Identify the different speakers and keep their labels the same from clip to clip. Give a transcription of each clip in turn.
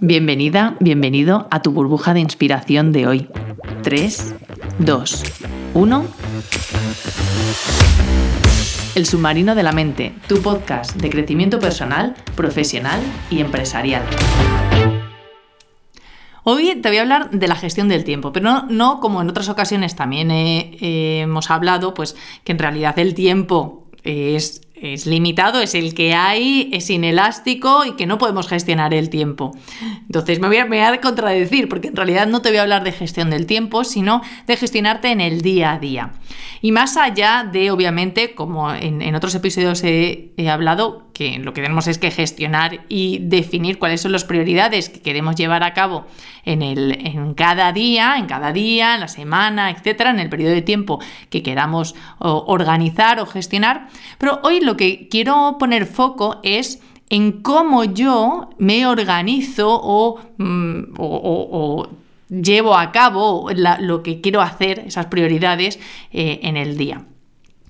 Speaker 1: Bienvenida, bienvenido a tu burbuja de inspiración de hoy. 3, 2, 1. El submarino de la mente, tu podcast de crecimiento personal, profesional y empresarial. Hoy te voy a hablar de la gestión del tiempo, pero no, como en otras ocasiones también hemos hablado, pues que en realidad el tiempo es es limitado, es el que hay, es inelástico y que no podemos gestionar el tiempo. Entonces me voy, a, contradecir porque en realidad no te voy a hablar de gestión del tiempo, sino de gestionarte en el día a día. Y más allá de, obviamente, como en, otros episodios he, hablado, que lo que tenemos es que gestionar y definir cuáles son las prioridades que queremos llevar a cabo en, el, en cada día, en cada día, en la semana, etcétera, en el periodo de tiempo que queramos organizar o gestionar. Pero hoy lo que quiero poner foco es en cómo yo me organizo mm, o, llevo a cabo lo que quiero hacer, esas prioridades eh, en el día.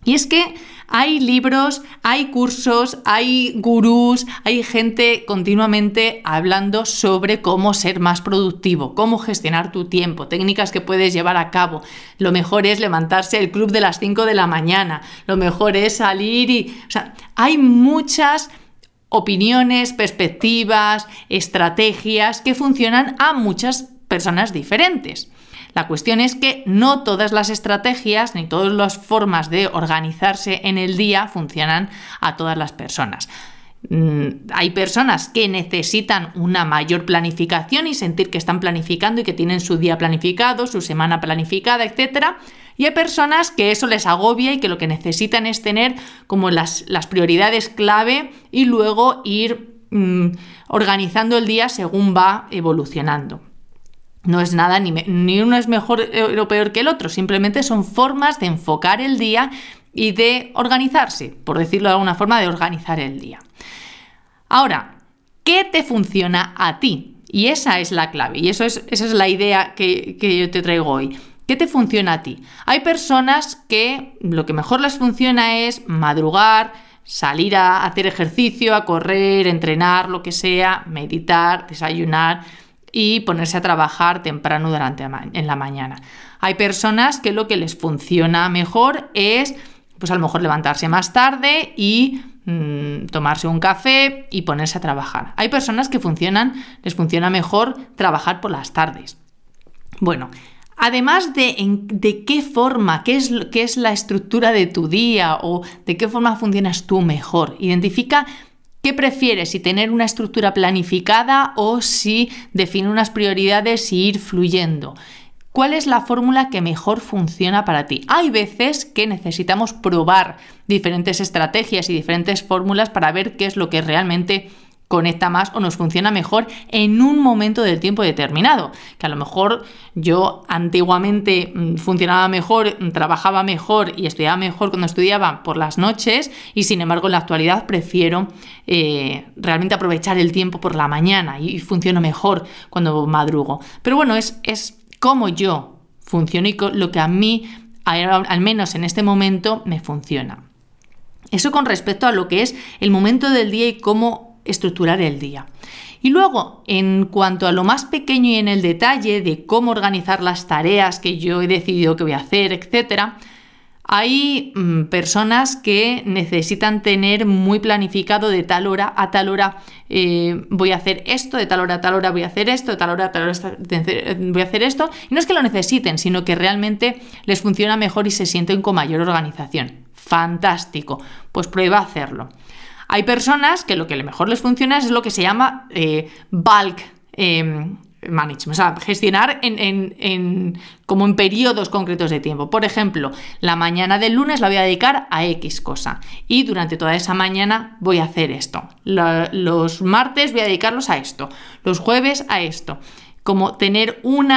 Speaker 1: Y es que hay libros, hay cursos, hay gurús, hay gente continuamente hablando sobre cómo ser más productivo, cómo gestionar tu tiempo, técnicas que puedes llevar a cabo. Lo mejor es levantarse el club de las 5 de la mañana, lo mejor es salir y... O sea, hay muchas opiniones, perspectivas, estrategias que funcionan a muchas personas diferentes. La cuestión es que no todas las estrategias ni todas las formas de organizarse en el día funcionan a todas las personas. Mm, hay personas que necesitan una mayor planificación y sentir que están planificando y que tienen su día planificado, su semana planificada, etc. Y hay personas que eso les agobia y que lo que necesitan es tener como las, prioridades clave y luego ir mm, organizando el día según va evolucionando. No es nada, ni, ni uno es mejor eh, o peor que el otro, simplemente son formas de enfocar el día y de organizarse, por decirlo de alguna forma, de organizar el día. Ahora, ¿qué te funciona a ti? Y esa es la clave, y eso es, esa es la idea que, que yo te traigo hoy. ¿Qué te funciona a ti? Hay personas que lo que mejor les funciona es madrugar, salir a hacer ejercicio, a correr, entrenar, lo que sea, meditar, desayunar y ponerse a trabajar temprano durante en la mañana. Hay personas que lo que les funciona mejor es pues a lo mejor levantarse más tarde y mm, tomarse un café y ponerse a trabajar. Hay personas que funcionan, les funciona mejor trabajar por las tardes. Bueno, además de de qué forma, qué es, qué es la estructura de tu día o de qué forma funcionas tú mejor, identifica ¿Qué prefieres? Si tener una estructura planificada o si definir unas prioridades y ir fluyendo. ¿Cuál es la fórmula que mejor funciona para ti? Hay veces que necesitamos probar diferentes estrategias y diferentes fórmulas para ver qué es lo que realmente conecta más o nos funciona mejor en un momento del tiempo determinado. Que a lo mejor yo antiguamente mm, funcionaba mejor, mm, trabajaba mejor y estudiaba mejor cuando estudiaba por las noches y sin embargo en la actualidad prefiero eh, realmente aprovechar el tiempo por la mañana y, funciono mejor cuando madrugo. Pero bueno, es, es como yo funciono y lo que a mí, al menos en este momento, me funciona. Eso con respecto a lo que es el momento del día y cómo estructurar el día. Y luego, en cuanto a lo más pequeño y en el detalle de cómo organizar las tareas que yo he decidido que voy a hacer, etc., hay mm, personas que necesitan tener muy planificado de tal hora a tal hora eh, voy a hacer esto, de tal hora a tal hora voy a hacer esto, de tal hora a tal hora voy a hacer esto. Y no es que lo necesiten, sino que realmente les funciona mejor y se sienten con mayor organización. Fantástico. Pues prueba a hacerlo. Hay personas que lo que mejor les funciona es lo que se llama eh, bulk em, management, o sea, gestionar en, como en periodos concretos de tiempo. Por ejemplo, la mañana del lunes la voy a dedicar a X cosa y durante toda esa mañana voy a hacer esto. los martes voy a dedicarlos a esto, los jueves a esto. Como tener un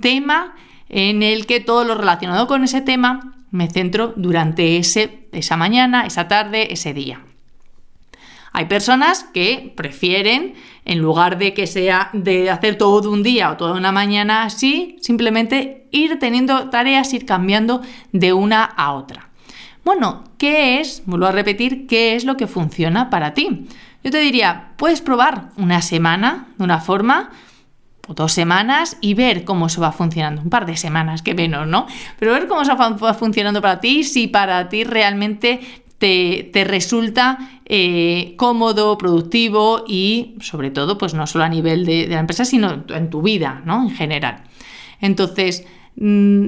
Speaker 1: tema en el que todo lo relacionado con ese tema me centro durante esa mañana, esa tarde, ese día. Hay personas que prefieren, en lugar de que sea de hacer todo un día o toda una mañana así, simplemente ir teniendo tareas, ir cambiando de una a otra. Bueno, ¿qué es? Vuelvo a repetir, ¿qué es lo que funciona para ti? Yo te diría, puedes probar una semana de una forma o dos semanas y ver cómo se va funcionando. Un par de semanas, que menos, ¿no? Pero ver cómo se va funcionando para ti, si para ti realmente te, resulta eh, cómodo, productivo y sobre todo, pues no solo a nivel de, la empresa, sino en tu vida, ¿no? En general. Entonces, mm,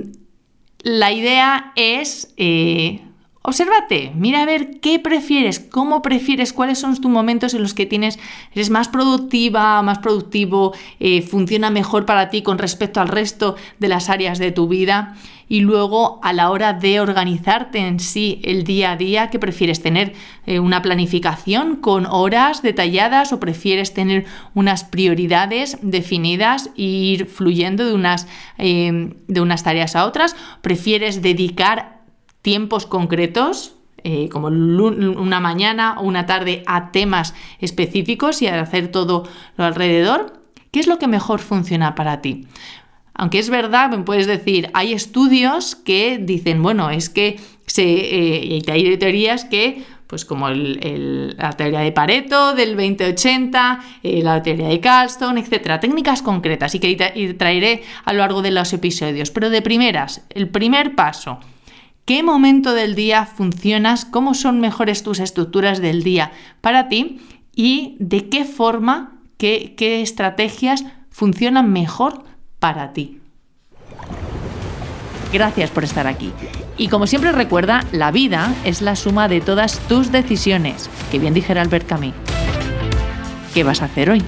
Speaker 1: la idea es eh, Obsérvate, mira a ver qué prefieres, cómo prefieres, cuáles son tus momentos en los que tienes, eres más productiva, más productivo, eh, funciona mejor para ti con respecto al resto de las áreas de tu vida. Y luego a la hora de organizarte en sí el día a día, ¿qué prefieres tener? Eh, ¿Una planificación con horas detalladas o prefieres tener unas prioridades definidas e ir fluyendo de unas, eh, de unas tareas a otras? ¿Prefieres dedicar tiempos concretos, eh, como una mañana o una tarde, a temas específicos y a hacer todo lo alrededor? ¿Qué es lo que mejor funciona para ti? Aunque es verdad, me puedes decir, hay estudios que dicen, bueno, es que se, eh, hay teorías que, pues como la teoría de Pareto del 2080, eh, la teoría de Carlstone, etcétera, técnicas concretas y que traeré a lo largo de los episodios. Pero de primeras, el primer paso, qué momento del día funcionas, cómo son mejores tus estructuras del día para ti y de qué forma, qué, qué estrategias funcionan mejor para ti. Gracias por estar aquí. Y como siempre recuerda, la vida es la suma de todas tus decisiones, que bien dijera Albert Camus. ¿Qué vas a hacer hoy?